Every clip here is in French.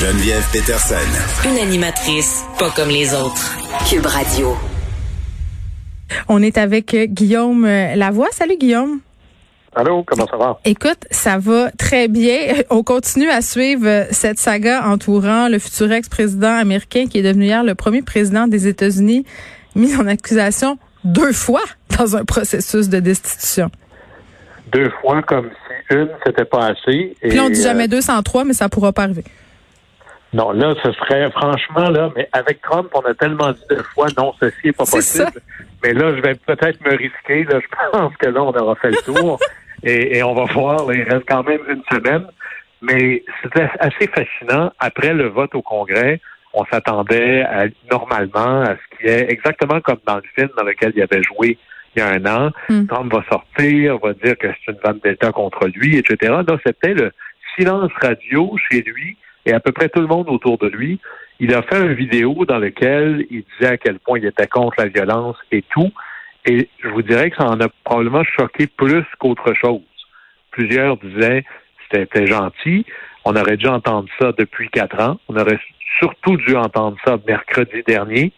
Geneviève Peterson. Une animatrice pas comme les autres. Cube Radio. On est avec euh, Guillaume euh, Lavoie. Salut Guillaume. Allô, comment ça va? Écoute, ça va très bien. On continue à suivre euh, cette saga entourant le futur ex-président américain qui est devenu hier le premier président des États-Unis, mis en accusation deux fois dans un processus de destitution. Deux fois comme si une, c'était pas assez. Puis là, on dit euh, jamais 203, mais ça pourra pas arriver. Non, là, ce serait, franchement, là, mais avec Trump, on a tellement dit deux fois, non, ceci est pas possible. ça. Mais là, je vais peut-être me risquer, là, je pense que là, on aura fait le tour. et, et on va voir, là, il reste quand même une semaine. Mais c'était assez fascinant. Après le vote au Congrès, on s'attendait normalement à ce qui est exactement comme dans le film dans lequel il avait joué il y a un an. Hmm. Trump va sortir, va dire que c'est une vendetta contre lui, etc. Là, c'était le silence radio chez lui et à peu près tout le monde autour de lui. Il a fait une vidéo dans laquelle il disait à quel point il était contre la violence et tout. Et je vous dirais que ça en a probablement choqué plus qu'autre chose. Plusieurs disaient c'était gentil. On aurait dû entendre ça depuis quatre ans. On aurait surtout dû entendre ça mercredi dernier.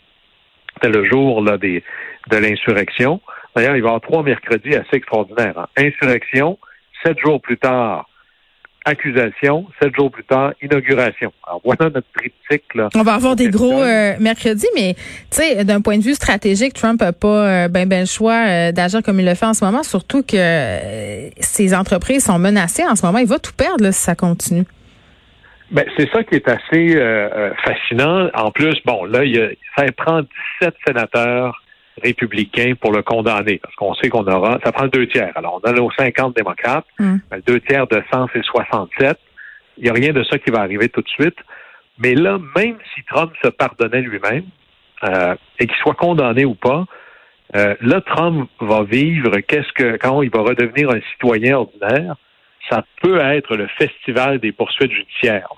C'était le jour là, des, de l'insurrection. D'ailleurs, il va y avoir trois mercredis assez extraordinaires. hein. Insurrection, sept jours plus tard, accusation, sept jours plus tard, inauguration. Alors voilà notre triptyque. Là. On va avoir des gros euh, mercredis, mais tu sais, d'un point de vue stratégique, Trump n'a pas euh, ben ben le choix euh, d'agir comme il le fait en ce moment, surtout que euh, ses entreprises sont menacées en ce moment. Il va tout perdre là, si ça continue. Ben, c'est ça qui est assez fascinant. En plus, bon, là, il y a, ça prend 17 sénateurs républicains pour le condamner, parce qu'on sait qu'on aura, ça prend le deux tiers. Alors, on a nos 50 démocrates, Mm. le deux tiers de 100, c'est 67. Il n'y a rien de ça qui va arriver tout de suite. Mais là, même si Trump se pardonnait lui-même, euh, et qu'il soit condamné ou pas, euh, là, Trump va vivre qu'est-ce que, quand il va redevenir un citoyen ordinaire, ça peut être le festival des poursuites judiciaires.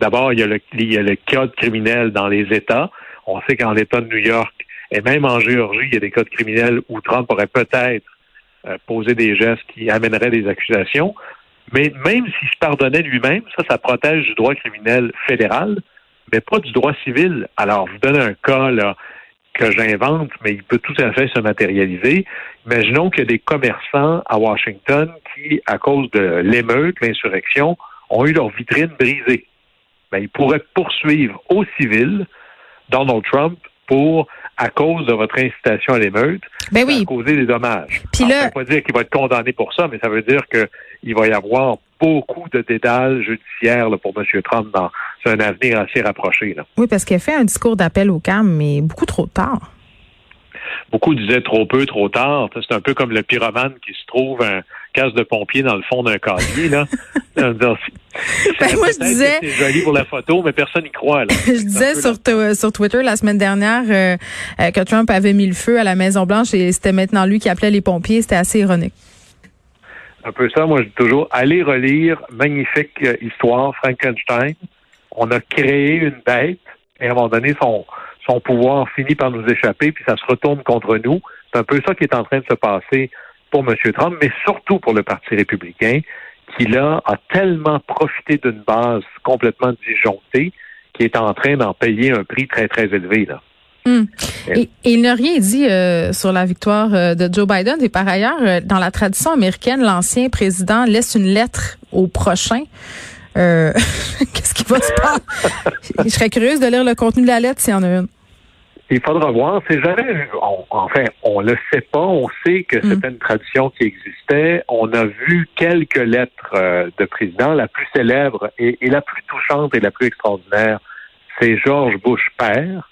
D'abord, il y, a le, il y a le code criminel dans les États. On sait qu'en l'État de New York et même en Géorgie, il y a des codes criminels où Trump aurait peut-être euh, posé des gestes qui amèneraient des accusations. Mais même s'il se pardonnait lui-même, ça, ça protège du droit criminel fédéral, mais pas du droit civil. Alors, je vous donne un cas là, que j'invente, mais il peut tout à fait se matérialiser. Imaginons qu'il y a des commerçants à Washington qui, à cause de l'émeute, l'insurrection, ont eu leur vitrine brisée. Ben, ils pourraient poursuivre au civil Donald Trump pour, à cause de votre incitation à l'émeute, Ben oui. causer des dommages. Puis Alors, là- ça veut pas dire qu'il va être condamné pour ça, mais ça veut dire qu'il va y avoir beaucoup de dédales judiciaires là, pour M. Trump dans un avenir assez rapproché. Là. Oui, parce qu'il a fait un discours d'appel au calme, mais beaucoup trop tard. Beaucoup disaient trop peu, trop tard. C'est un peu comme le pyromane qui se trouve un casse de pompier dans le fond d'un casier. Là. C'est- Ben, moi, je disais- C'est joli pour la photo, mais personne n'y croit. Là. Je disais sur, Twitter la semaine dernière euh, euh, que Trump avait mis le feu à la Maison-Blanche et c'était maintenant lui qui appelait les pompiers. C'était assez ironique. un peu ça. Moi, je dis toujours, allez relire magnifique euh, histoire Frankenstein. On a créé une bête et à un moment donné, son, son pouvoir finit par nous échapper, puis ça se retourne contre nous. C'est un peu ça qui est en train de se passer pour M. Trump, mais surtout pour le Parti républicain, qui là a tellement profité d'une base complètement disjonctée qui est en train d'en payer un prix très, très élevé. Là. Hum. Et, et il n'a rien dit euh, sur la victoire euh, de Joe Biden. Et par ailleurs, euh, dans la tradition américaine, l'ancien président laisse une lettre au prochain. Qu'est-ce qui va se passer? Je serais curieuse de lire le contenu de la lettre s'il y en a une. Il faudra voir. C'est jamais, on- enfin, on le sait pas. On sait que c'était une tradition qui existait. On a vu quelques lettres euh, de président. La plus célèbre et, et la plus touchante et la plus extraordinaire, c'est George Bush père,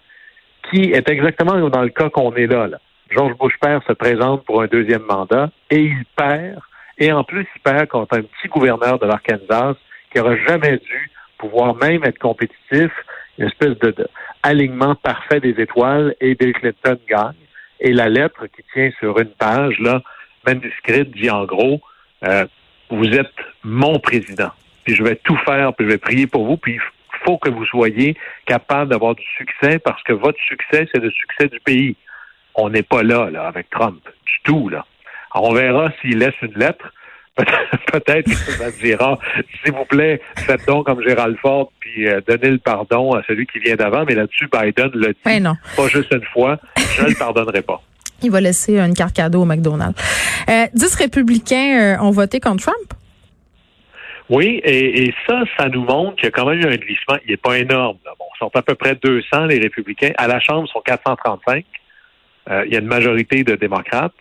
qui est exactement dans le cas qu'on est là, là. George Bush père se présente pour un deuxième mandat et il perd. Et en plus, il perd contre un petit gouverneur de l'Arkansas qui n'aurait jamais dû pouvoir même être compétitif, une espèce de, alignement parfait des étoiles, et Bill Clinton gagne. Et la lettre qui tient sur une page, là, manuscrite, dit en gros, euh, vous êtes mon président. Puis je vais tout faire, puis je vais prier pour vous, puis il faut que vous soyez capable d'avoir du succès parce que votre succès, c'est le succès du pays. On n'est pas là, là, avec Trump, du tout, là. Alors, on verra s'il laisse une lettre. peut-être que ça dira, s'il vous plaît, faites donc comme Gérald Ford, puis euh, donnez le pardon à celui qui vient d'avant. Mais là-dessus, Biden le dit, ben non. pas juste une fois, je ne le pardonnerai pas. Il va laisser une carte cadeau au McDonald's. Euh, dix républicains ont voté contre Trump? Oui, et, ça, ça nous montre qu'il y a quand même eu un glissement. Il n'est pas énorme. Bon, ils sont à peu près 200, les républicains. À la Chambre, ils sont 435. il y a une majorité de démocrates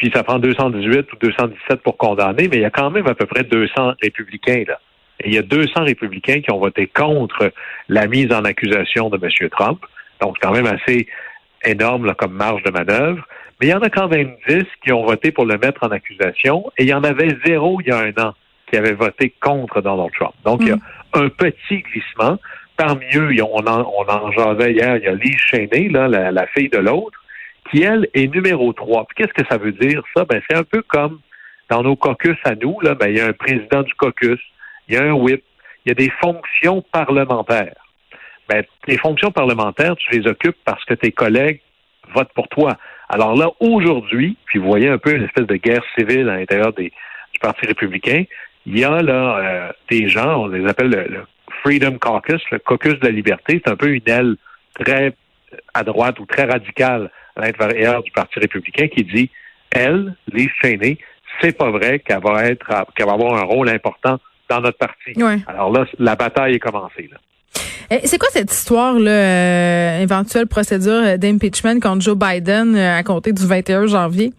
puis ça prend 218 ou 217 pour condamner, mais il y a quand même à peu près 200 républicains là. Et il y a 200 républicains qui ont voté contre la mise en accusation de M. Trump. Donc, c'est quand même assez énorme là, comme marge de manœuvre. Mais il y en a quand même 10 qui ont voté pour le mettre en accusation et il y en avait zéro il y a un an qui avait voté contre Donald Trump. Donc, il y a mm. un petit glissement. Parmi eux, on en, on en jasait hier, il y a Lee Cheney, là, la fille de l'autre, qui, elle, est numéro 3. Qu'est-ce que ça veut dire, ça? Ben, c'est un peu comme dans nos caucus à nous, là, ben, il y a un président du caucus, il y a un whip, il y a des fonctions parlementaires. Ben, les fonctions parlementaires, tu les occupes parce que tes collègues votent pour toi. Alors là, aujourd'hui, puis vous voyez un peu une espèce de guerre civile à l'intérieur du Parti républicain, il y a là euh, des gens, on les appelle le, Freedom Caucus, le caucus de la liberté, c'est un peu une aile très à droite ou très radicale l'intérieur du Parti républicain qui dit, elle, les Cheney, c'est pas vrai qu'elle va être, qu'elle va avoir un rôle important dans notre parti. Alors là, la bataille est commencée. Là. Eh, c'est quoi cette histoire, là, euh, éventuelle procédure d'impeachment contre Joe Biden euh, à compter du 21 janvier?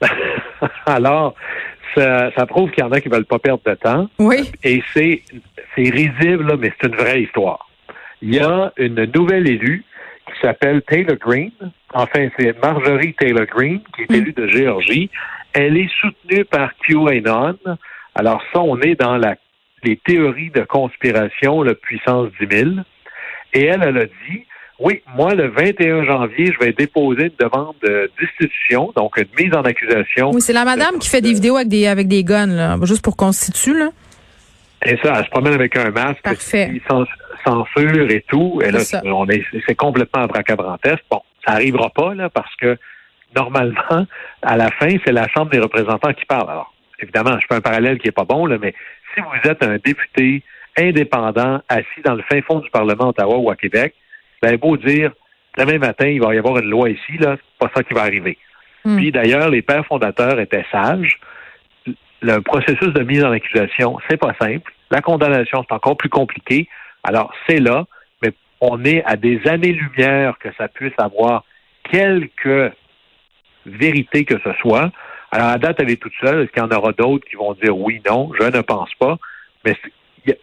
Alors, ça, prouve qu'il y en a qui veulent pas perdre de temps. Oui. Et c'est, c'est risible, mais c'est une vraie histoire. Il y a une nouvelle élue s'appelle Taylor Green. Enfin, c'est Marjorie Taylor Green, qui est élue de Géorgie. Elle est soutenue par QAnon. Alors ça, on est dans la, les théories de conspiration, la puissance 10 000. Et elle, elle a dit, oui, moi, le 21 janvier, je vais déposer une demande de destitution, donc une mise en accusation. Oui, c'est la madame qui fait des vidéos avec des, avec des guns, là, juste pour constituer, là. Et ça, elle se promène avec un masque. Parfait censure et tout. Et là, on est, c'est complètement abracadabrantesque. Bon, ça arrivera pas, là, parce que normalement, à la fin, c'est la Chambre des représentants qui parle. Alors, évidemment, je fais un parallèle qui est pas bon, là, mais si vous êtes un député indépendant assis dans le fin fond du Parlement Ottawa ou à Québec, ben, beau dire, demain matin, il va y avoir une loi ici, là, c'est pas ça qui va arriver. Hmm. Puis d'ailleurs, les pères fondateurs étaient sages. Le processus de mise en accusation, c'est pas simple. La condamnation, c'est encore plus compliqué. Alors, c'est là, mais on est à des années-lumière que ça puisse avoir quelque vérité que ce soit. Alors, à date, elle est toute seule. Est-ce qu'il y en aura d'autres qui vont dire oui, non? Je ne pense pas. Mais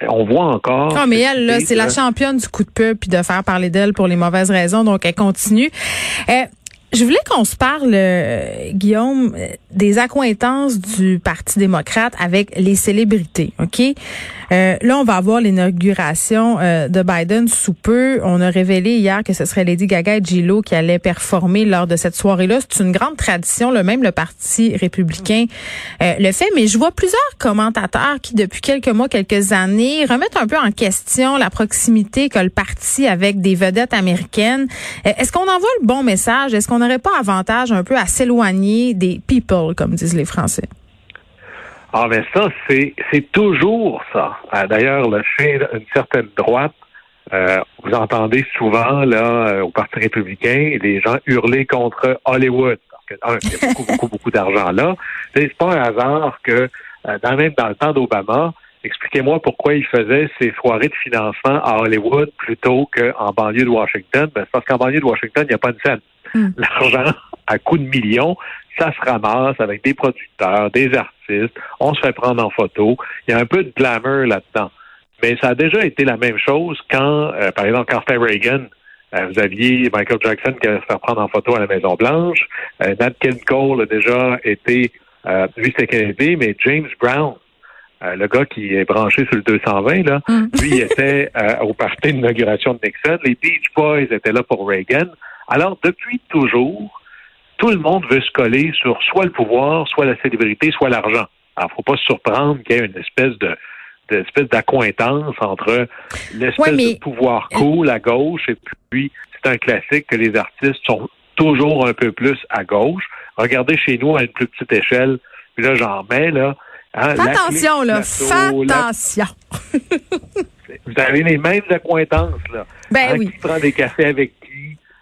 on voit encore. Non, mais elle, là, c'est la championne du coup de pub puis de faire parler d'elle pour les mauvaises raisons. Donc, elle continue. Euh, je voulais qu'on se parle, euh, Guillaume, des accointances du Parti démocrate avec les célébrités, OK? Euh, là, on va avoir l'inauguration euh, de Biden sous peu. On a révélé hier que ce serait Lady Gaga et Gillo qui allaient performer lors de cette soirée-là. C'est une grande tradition, le même le Parti républicain le fait, mais je vois plusieurs commentateurs qui, depuis quelques mois, quelques années, remettent un peu en question la proximité que le parti avec des vedettes américaines. Est-ce qu'on envoie le bon message? Est-ce qu'on n'aurait pas avantage un peu à s'éloigner des people, comme disent les Français? Ah, mais ça, c'est, c'est toujours ça. Euh, d'ailleurs, le chien d'une certaine droite, euh, vous entendez souvent, là, euh, au Parti républicain, des gens hurler contre Hollywood. Parce que, un, il y a beaucoup, beaucoup, beaucoup d'argent là. C'est pas un hasard que, dans, même dans le temps d'Obama, expliquez-moi pourquoi il faisait ses soirées de financement à Hollywood plutôt qu'en banlieue de Washington. Ben, c'est parce qu'en banlieue de Washington, il n'y a pas de scène. Hmm. L'argent, à coût de millions, ça se ramasse avec des producteurs, des artistes, on se fait prendre en photo. Il y a un peu de glamour là-dedans. Mais ça a déjà été la même chose quand, euh, par exemple, quand c'était Reagan, euh, vous aviez Michael Jackson qui allait se faire prendre en photo à la Maison-Blanche. Euh, Nat King Cole a déjà été, lui c'était Kennedy, mais James Brown, le gars qui est branché sur le 220, là, hmm. lui était au parti d'inauguration de Nixon. Les Beach Boys étaient là pour Reagan. Alors, depuis toujours, tout le monde veut se coller sur soit le pouvoir, soit la célébrité, soit l'argent. Alors, faut pas se surprendre qu'il y ait une espèce de d'espèce d'accointance entre l'espèce de pouvoir cool à gauche et puis c'est un classique que les artistes sont toujours un peu plus à gauche. Regardez chez nous à une plus petite échelle, puis là j'en mets là, Hein, Fais attention, là. Fais attention. Vous avez les mêmes accointances, là. Ben hein, oui. Qui prend des cafés avec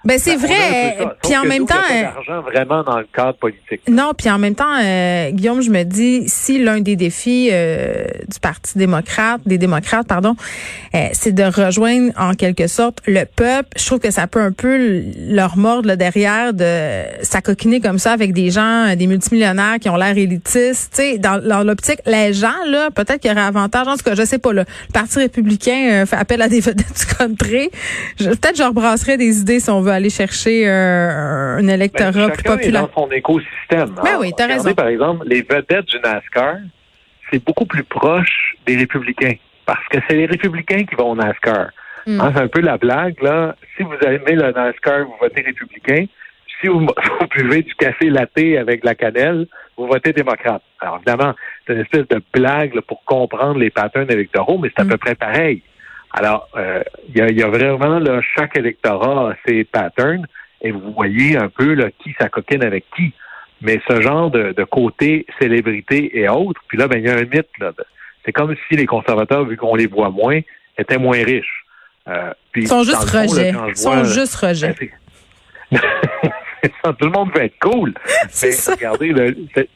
ben c'est ben, vrai. Puis en même temps, l'argent vraiment dans le cadre politique. Non, puis en même temps, euh, Guillaume, je me dis si l'un des défis euh, du Parti démocrate, des démocrates, pardon, euh, c'est de rejoindre en quelque sorte le peuple. Je trouve que ça peut un peu leur mordre le derrière de s'acoquiner comme ça avec des gens, des multimillionnaires qui ont l'air élitistes. Tu sais, dans, dans l'optique, les gens là, peut-être qu'il y aurait avantage. En tout cas, je sais pas. le Parti républicain fait appel à des vedettes du country. Peut-être je rebrasserais des idées si on veut aller chercher euh, un électorat ben, plus populaire. Est dans son écosystème. Ben oui, t'as raison. Par exemple, les vedettes du NASCAR, c'est beaucoup plus proche des républicains parce que c'est les républicains qui vont au NASCAR. Hmm. Hein, c'est un peu la blague, là. Si vous aimez le NASCAR, vous votez républicain. Si vous, buvez du café latte avec la cannelle, vous votez démocrate. Alors, évidemment, c'est une espèce de blague pour comprendre les patterns électoraux, mais c'est à hmm. peu près pareil. Alors, euh, il y, a, vraiment là, chaque électorat a ses patterns et vous voyez un peu là, qui s'acoquine avec qui. Mais ce genre de, côté célébrité et autres, puis là, ben, il y a un mythe. Là. C'est comme si les conservateurs, vu qu'on les voit moins, étaient moins riches. Euh, ils sont juste rejets. Ils sont juste rejets. tout le monde veut être cool. Mais regardez,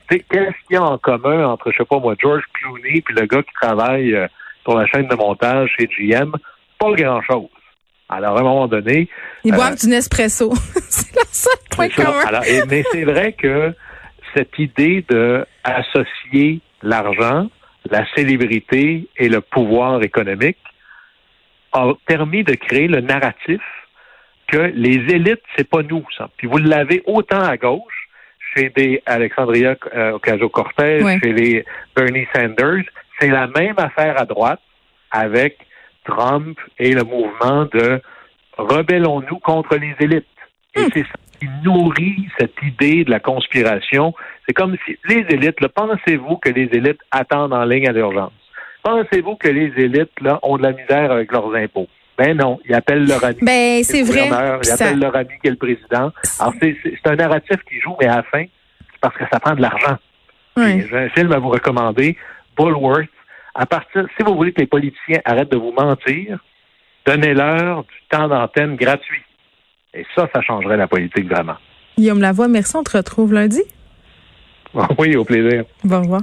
qu'est-ce qu'il y a en commun entre, je sais pas moi, George Clooney puis le gars qui travaille euh, sur la chaîne de montage chez GM, pas grand-chose. Alors, à un moment donné... Ils boivent euh, du Nespresso. c'est la seule point commun. mais c'est vrai que cette idée de associer l'argent, la célébrité et le pouvoir économique a permis de créer le narratif que les élites, c'est pas nous, ça. Puis vous l'avez autant à gauche, chez des Alexandria euh, Ocasio-Cortez, chez les Bernie Sanders, c'est la même affaire à droite avec Trump et le mouvement de rebellons-nous contre les élites. Et hmm. c'est ça qui nourrit cette idée de la conspiration. C'est comme si les élites, pensez-vous que les élites attendent en ligne à l'urgence? Pensez-vous que les élites là, ont de la misère avec leurs impôts? Ben non, ils appellent leur ami. Ben, c'est vrai. Ils appellent leur ami qui est le président. Alors, c'est un narratif qui joue, mais à la fin, c'est parce que ça prend de l'argent. J'ai un film à vous recommander, Bullworth. À partir, si vous voulez que les politiciens arrêtent de vous mentir, donnez-leur du temps d'antenne gratuit. Et ça, ça changerait la politique vraiment. Guillaume Lavoie, merci. On te retrouve lundi. Oui, au plaisir. Bon revoir.